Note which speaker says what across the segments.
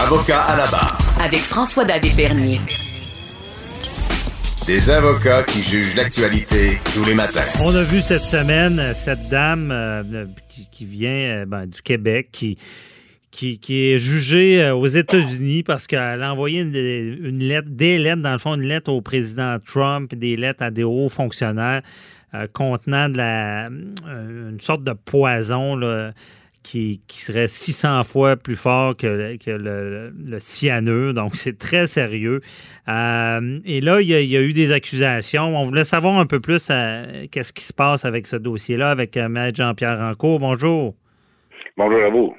Speaker 1: Avocat à la barre.
Speaker 2: Avec François-David Bernier.
Speaker 1: Des avocats qui jugent l'actualité tous les matins.
Speaker 3: On a vu cette semaine euh, cette dame euh, qui, vient euh, ben, du Québec qui, qui, est jugée aux États-Unis parce qu'elle a envoyé une, lettre, des lettres, dans le fond, une lettre au président Trump, des lettres à des hauts fonctionnaires contenant de la, une sorte de poison. Là, qui, serait 600 fois plus fort que, le, cyanure. Donc, c'est très sérieux. Euh, et là, il y, a, eu des accusations. On voulait savoir un peu plus euh, qu'est-ce qui se passe avec ce dossier-là, avec euh, Maître Jean-Pierre Rancourt. Bonjour.
Speaker 4: Bonjour à vous.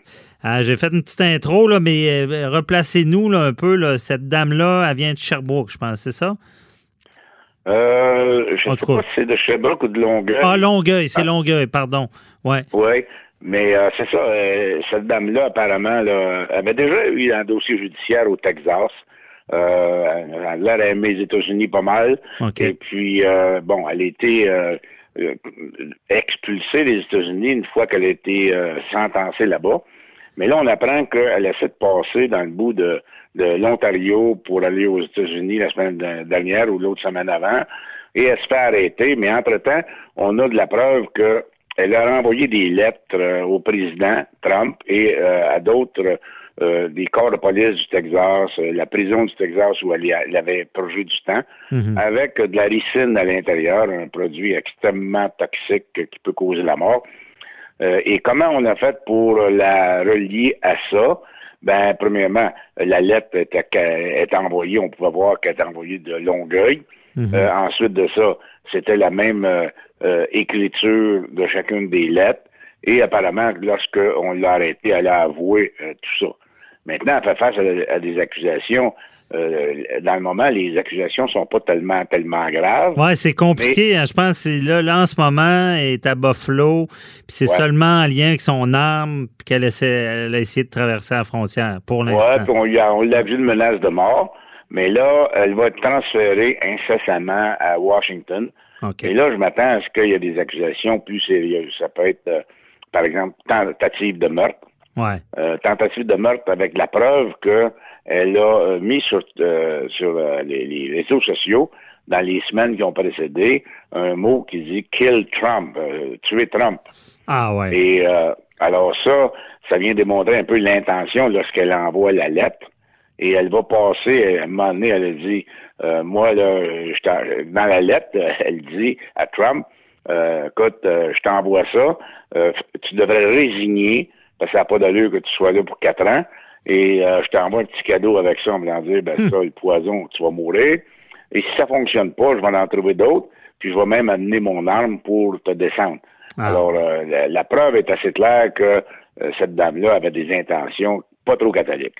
Speaker 3: J'ai fait une petite intro, là, mais replacez-nous un peu. cette dame-là, elle vient de Sherbrooke, je pense, c'est ça?
Speaker 4: je ne sais pas si c'est de Sherbrooke ou de Longueuil.
Speaker 3: Ah, Longueuil, c'est ah. Longueuil, pardon. Ouais.
Speaker 4: Mais euh, c'est ça, euh, cette dame-là, apparemment, là, avait déjà eu un dossier judiciaire au Texas. Euh, elle a aimé les États-Unis pas mal. Et puis, euh, bon, elle a été expulsée des États-Unis une fois qu'elle a été sentencée là-bas. Mais là, on apprend qu'elle essaie de passer dans le bout de, de l'Ontario pour aller aux États-Unis la semaine dernière ou l'autre semaine avant. Et elle se fait arrêter. Mais entre-temps, on a de la preuve que elle a renvoyé des lettres euh, au président Trump et euh, à d'autres euh, des corps de police du Texas, la prison du Texas où elle, avait projet du temps, mhm. avec de la ricine à l'intérieur, un produit extrêmement toxique qui peut causer la mort. et comment on a fait pour la relier à ça? Ben, premièrement, la lettre était, envoyée, on pouvait voir qu'elle était envoyée de Longueuil. Mhm. ensuite de ça, c'était la même euh, écriture de chacune des lettres. Et apparemment, lorsqu'on l'a arrêté, elle a avoué euh, tout ça. Maintenant, elle fait face à, des accusations. Euh, dans le moment, les accusations sont pas tellement tellement graves.
Speaker 3: Ouais, c'est compliqué. Hein. je pense que là, là, en ce moment, elle est à Buffalo, puis c'est seulement en lien avec son arme qu'elle a essayé de traverser la frontière pour l'instant.
Speaker 4: Oui, on, on l'a vu une menace de mort, mais là, elle va être transférée incessamment à Washington. Et là, je m'attends à ce qu'il y ait des accusations plus sérieuses. Ça peut être, euh, par exemple, tentative de meurtre.
Speaker 3: Ouais.
Speaker 4: Euh, tentative de meurtre avec la preuve qu'elle a euh, mis sur, sur les, réseaux sociaux, dans les semaines qui ont précédé, un mot qui dit kill Trump, tuer Trump.
Speaker 3: Ah ouais.
Speaker 4: Et alors ça, ça vient démontrer un peu l'intention lorsqu'elle envoie la lettre et elle va passer, à un moment donné, elle a dit, euh, moi, là, dans la lettre, elle dit à Trump, euh, écoute, euh, je t'envoie ça, tu devrais résigner, parce que ça n'a pas d'allure que tu sois là pour quatre ans, et je t'envoie un petit cadeau avec ça en me dire, ben hmm. ça, le poison, tu vas mourir, et si ça fonctionne pas, je vais en trouver d'autres, puis je vais même amener mon arme pour te descendre. Ah. Alors, la, preuve est assez claire que cette dame-là avait des intentions pas trop catholique.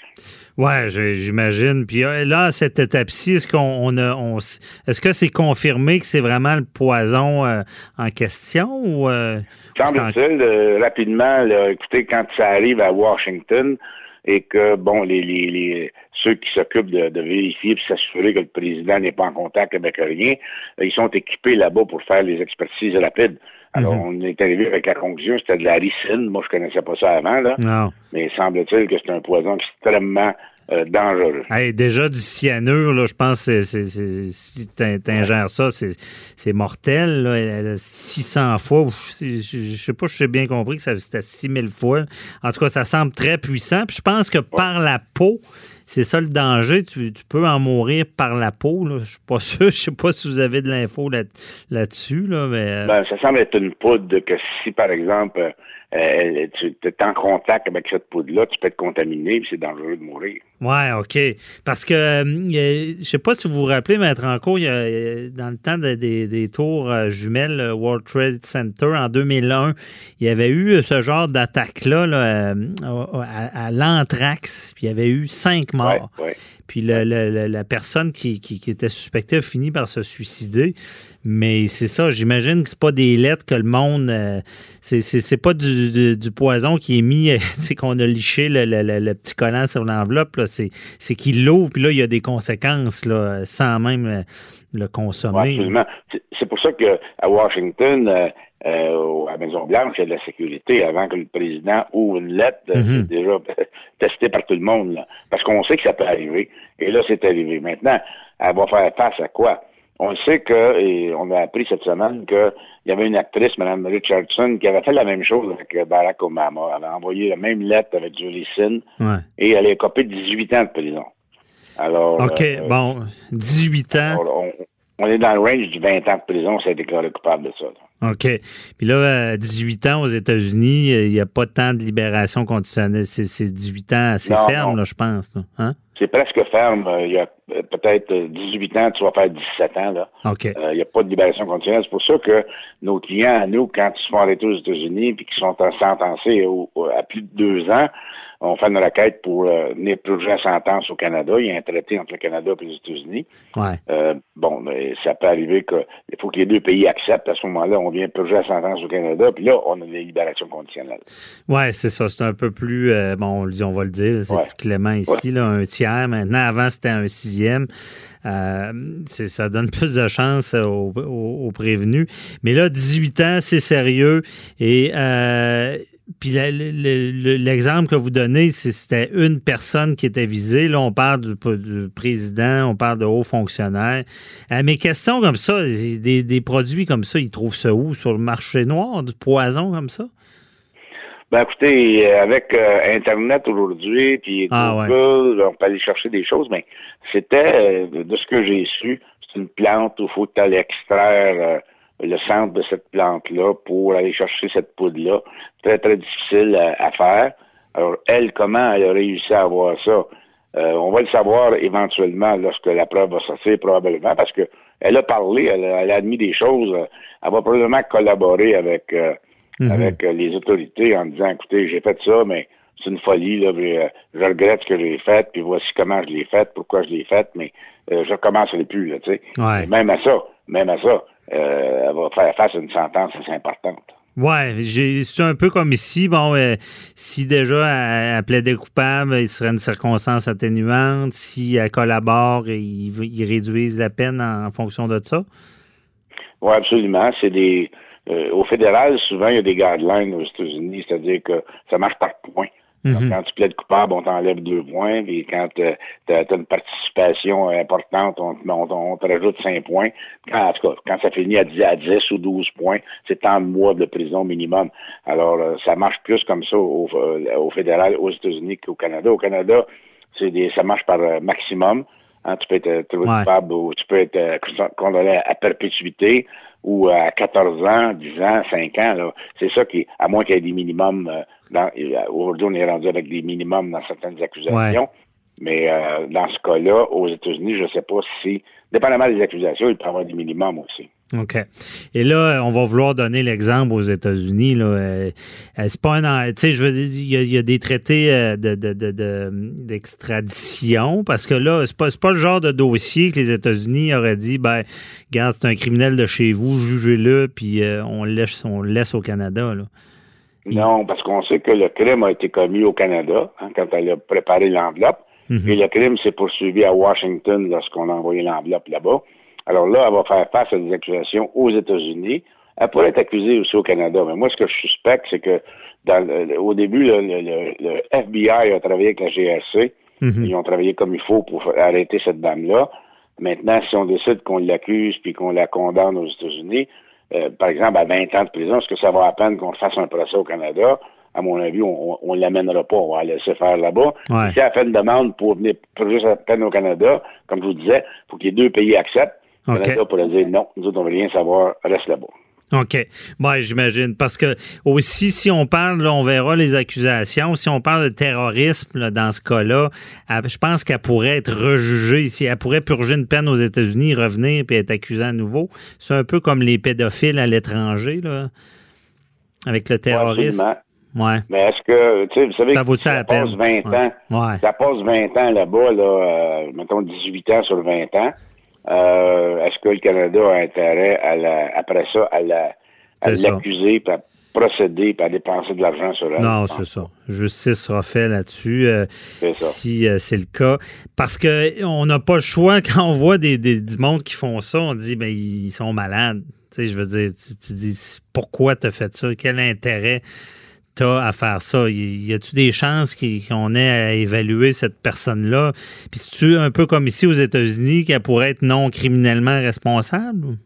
Speaker 3: Ouais, j'imagine. Puis euh, là, à cette étape-ci, est-ce qu'on a, on, est-ce que c'est confirmé que c'est vraiment le poison euh, en question ou euh,
Speaker 4: Semble-t-il, rapidement, écoutez, quand ça arrive à Washington et que bon, les, les, ceux qui s'occupent de, vérifier et s'assurer que le président n'est pas en contact avec rien, ils sont équipés là-bas pour faire les expertises rapides. Alors, mhm. on est arrivé avec la conclusion c'était de la ricine. Moi, je connaissais pas ça avant, là.
Speaker 3: Non.
Speaker 4: Mais semble-t-il que c'est un poison extrêmement euh, dangereux.
Speaker 3: déjà, du cyanure, là, je pense que si tu ingères ça, c'est mortel. Là. 600 fois. Je, je, sais pas, je sais bien compris que c'était 6000 fois. En tout cas, ça semble très puissant. Puis je pense que par la peau, c'est ça le danger. Tu, peux en mourir par la peau. Là. Je suis pas sûr. Je sais pas si vous avez de l'info là, dessus là, mais... Euh,
Speaker 4: ben, ça semble être une poudre que si, par exemple, euh, tu es en contact avec cette poudre-là, tu peux être contaminé et c'est dangereux de mourir.
Speaker 3: Ouais, OK. Parce que euh, je sais pas si vous vous rappelez, Maître Enco, il y a, dans le temps des, tours euh, jumelles World Trade Center en 2001, il y avait eu ce genre d'attaque-là à, l'anthrax, puis il y avait eu cinq morts. Puis la, personne qui, était suspectée a fini par se suicider. Mais c'est ça, j'imagine que c'est pas des lettres que le monde. Euh, c'est pas du, poison qui est mis, c'est qu'on a liché le, petit collant sur l'enveloppe. C'est qu'il l'ouvre, puis là, il y a des conséquences là, sans même le consommer.
Speaker 4: absolument. C'est pour ça qu'à Washington, euh, euh, à Maison-Blanche, il y a de la sécurité avant que le président ouvre une lettre, euh, c'est déjà testé par tout le monde, là. parce qu'on sait que ça peut arriver. Et là, c'est arrivé. Maintenant, elle va faire face à quoi? On sait que, et on a appris cette semaine qu'il y avait une actrice, Mme Richardson, qui avait fait la même chose avec Barack Obama. Elle a envoyé la même lettre avec Julie Sin
Speaker 3: Ouais.
Speaker 4: et elle est copée de 18 ans de prison. Alors,
Speaker 3: OK,
Speaker 4: euh,
Speaker 3: bon, 18 ans.
Speaker 4: alors, on, on est dans le range du 20 ans de prison, ça a été déclaré coupable de ça. là.
Speaker 3: OK. Puis là, à 18 ans aux États-Unis, il n'y a pas tant de libération conditionnelle. C'est c'est 18 ans assez
Speaker 4: Non,
Speaker 3: ferme,
Speaker 4: non.
Speaker 3: là, je pense. là. Hein?
Speaker 4: C'est presque ferme. Euh, Il y a euh, peut-être euh, 18 ans, tu vas faire 17 ans. là.
Speaker 3: OK.
Speaker 4: Euh, Il n'y a pas de libération conditionnelle. C'est pour ça que nos clients, à nous, quand ils se font arrêter aux États-Unis puis qu'ils sont sentencés à plus de deux ans, on fait une requête pour euh, venir purger la sentence au Canada. Il y a un traité entre le Canada et les États-Unis.
Speaker 3: Ouais.
Speaker 4: Euh, bon, mais ça peut arriver que il faut que les deux pays acceptent. À ce moment-là, on vient purger la sentence au Canada, puis là, on a des libérations conditionnelles.
Speaker 3: Ouais, c'est ça. C'est un peu plus, euh, bon, on, le dit- on va le dire, c'est
Speaker 4: Ouais.
Speaker 3: plus clément ici, là, un tiers. Maintenant, avant, c'était un sixième. Euh, ça donne plus de chance aux, aux- aux prévenus. Mais là, 18 ans, c'est sérieux. Et euh, puis l'exemple que vous donnez, c'était une personne qui était visée. Là, on parle du, du président, on parle de hauts fonctionnaires. Euh, mes questions comme ça, des, des produits comme ça, ils trouvent ça où? Sur le marché noir, du poison comme ça?
Speaker 4: Ben écoutez, avec euh, Internet aujourd'hui, puis
Speaker 3: Ah, ouais.
Speaker 4: Google, on peut aller chercher des choses, mais c'était, euh, de ce que j'ai su, c'est une plante où il faut aller extraire le centre de cette plante-là pour aller chercher cette poudre-là. Très, très difficile à, à faire. Alors, elle, comment elle a réussi à avoir ça? Euh, on va le savoir éventuellement lorsque la preuve va sortir, probablement, parce que elle a parlé, elle a, elle a admis des choses. Elle va probablement collaborer avec euh,
Speaker 3: Mhm.
Speaker 4: avec euh, les autorités en disant écoutez, j'ai fait ça, mais c'est une folie, là, je regrette ce que j'ai fait, puis voici comment je l'ai fait, pourquoi je l'ai fait, mais euh, je recommencerai plus, là, tu sais.
Speaker 3: Ouais.
Speaker 4: Même à ça, même à ça, elle va faire face à une sentence assez importante.
Speaker 3: J'ai- c'est un peu comme ici. Bon, euh, si déjà elle, elle plaidait coupable, il serait une circonstance atténuante. Si elle collabore, ils, ils réduisent la peine en fonction de ça.
Speaker 4: Oui, absolument. C'est des euh, au fédéral, souvent, il y a des guidelines aux États-Unis, c'est-à-dire que ça marche par points.
Speaker 3: Mhm.
Speaker 4: Quand tu plaides coupable, on t'enlève deux points, puis quand tu as, une participation importante, on, te- rajoute cinq points. Quand, en tout cas, quand ça finit à 10, à 10 ou 12 points, c'est tant de mois de prison minimum. Alors, euh, ça marche plus comme ça au, euh, au fédéral aux États-Unis qu'au Canada. Au Canada, c'est des, ça marche par euh, maximum. Hein, tu peux être euh, trouvé
Speaker 3: Ouais.
Speaker 4: coupable ou tu peux être euh, condamné à perpétuité ou à 14 ans, 10 ans, 5 ans. C'est ça qui, à moins qu'il y ait des minimums. euh, Aujourd'hui, on est rendu avec des minimums dans certaines accusations. Mais euh, dans ce cas-là, aux États-Unis, je ne sais pas si, dépendamment des accusations, il peut y avoir des minimums aussi.
Speaker 3: OK. Et là, on va vouloir donner l'exemple aux États-Unis. Là. Euh, c'est pas un. Tu sais, je veux dire, il y, a- il y a des traités euh, de, de- de- de- d'extradition? Parce que là, c'est pas, c'est pas le genre de dossier que les États-Unis auraient dit ben, regarde, c'est un criminel de chez vous, jugez-le, puis euh, on, le laisse, on le laisse au Canada. Là.
Speaker 4: Non, parce qu'on sait que le crime a été commis au Canada hein, quand elle a préparé l'enveloppe.
Speaker 3: Mhm.
Speaker 4: Et le crime s'est poursuivi à Washington lorsqu'on a envoyé l'enveloppe là-bas. Alors là, elle va faire face à des accusations aux États-Unis. Elle pourrait être accusée aussi au Canada. Mais moi, ce que je suspecte, c'est que dans le- au début, le, le- le- FBI a travaillé avec la GRC.
Speaker 3: Mhm.
Speaker 4: Ils ont travaillé comme il faut pour arrêter cette dame-là. Maintenant, si on décide qu'on l'accuse puis qu'on la condamne aux États-Unis, euh, par exemple, à 20 ans de prison, est-ce que ça va à peine qu'on fasse un procès au Canada? À mon avis, on ne l'amènera pas. On va la laisser faire là-bas.
Speaker 3: Ouais.
Speaker 4: Si elle fait une demande pour venir purger sa peine au Canada, comme je vous disais, il faut que les deux pays acceptent. Le
Speaker 3: OK.
Speaker 4: Canada pourrait dire non, nous autres, on veut rien savoir, reste là-bas.
Speaker 3: OK. Bon, j'imagine. Parce que aussi, si on parle, là, on verra les accusations, si on parle de terrorisme là, dans ce cas-là, je pense qu'elle pourrait être rejugée. Si elle pourrait purger une peine aux États-Unis, revenir et être accusée à nouveau. C'est un peu comme les pédophiles à l'étranger, là, avec le terrorisme.
Speaker 4: Absolument.
Speaker 3: Ouais.
Speaker 4: Mais est-ce que, tu sais, vous savez,
Speaker 3: Ça
Speaker 4: ça
Speaker 3: la
Speaker 4: passe
Speaker 3: peine?
Speaker 4: 20 ans.
Speaker 3: Ouais.
Speaker 4: Ça passe 20 ans là-bas, là, euh, mettons 18 ans sur 20 ans. Euh, est-ce que le Canada a intérêt à la, après ça à l'accuser, à procéder, à dépenser de l'argent sur elle?
Speaker 3: Non, c'est ça. Justice sera faite là-dessus, euh, si euh, c'est le cas. Parce que on n'a pas le choix quand on voit des, des, du monde qui font ça, on dit ben ils sont malades. Tu sais, je veux dire, tu, tu dis pourquoi tu as fait ça? Quel intérêt à faire ça? Y, a-tu des chances qu'on ait à évaluer cette personne-là? Puis, c'est-tu un peu comme ici aux États-Unis qu'elle pourrait être non criminellement responsable?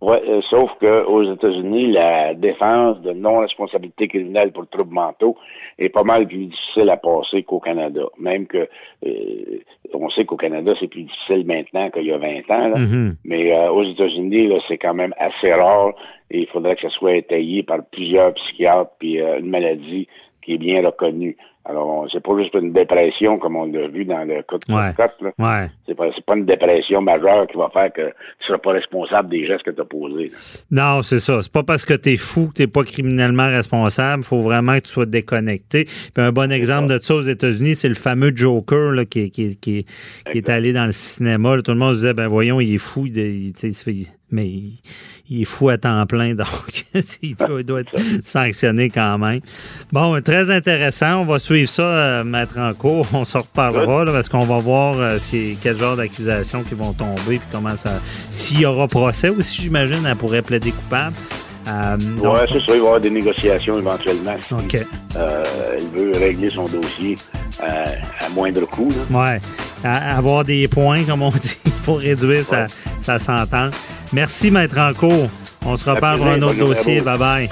Speaker 4: Oui, sauf qu'aux États-Unis, la défense de non-responsabilité criminelle pour troubles mentaux est pas mal plus difficile à passer qu'au Canada. Même que euh, on sait qu'au Canada, c'est plus difficile maintenant qu'il y a 20 ans. là.
Speaker 3: Mhm.
Speaker 4: Mais euh, aux États-Unis, là, c'est quand même assez rare et il faudrait que ça soit étayé par plusieurs psychiatres puis euh, une maladie qui est bien reconnue. Alors, c'est pas juste une dépression comme on l'a vu dans le cas de
Speaker 3: Ouais. Ouais.
Speaker 4: C'est pas, pas une dépression majeure qui va faire que tu seras pas responsable des gestes que tu as posés. là.
Speaker 3: Non, c'est ça. C'est pas parce que t'es fou que t'es pas criminellement responsable. faut vraiment que tu sois déconnecté. Puis un bon exemple de ça aux États-Unis, c'est le fameux Joker là, qui, qui, qui, qui est allé dans le cinéma. là. Tout le monde se disait, ben voyons, il est fou. Il, il- tu il- mais il, il est fou à temps plein, donc il doit, il doit être sanctionné quand même. Bon, très intéressant. On va suivre ça, euh, mettre en cours. On s'en reparlera là, parce qu'on va voir euh, quel genre d'accusations qui vont tomber puis comment ça. S'il y aura procès aussi, j'imagine, elle pourrait plaider coupable. Euh,
Speaker 4: Ouais, c'est ça, il va y avoir des négociations éventuellement. si,
Speaker 3: OK.
Speaker 4: euh, elle veut régler son dossier euh, à moindre coût.
Speaker 3: À- avoir des points, comme on dit, pour réduire sa, sa sentence. Merci, Maître Rancourt. On se reparle pour un autre dossier.
Speaker 4: vous.
Speaker 3: Bye bye.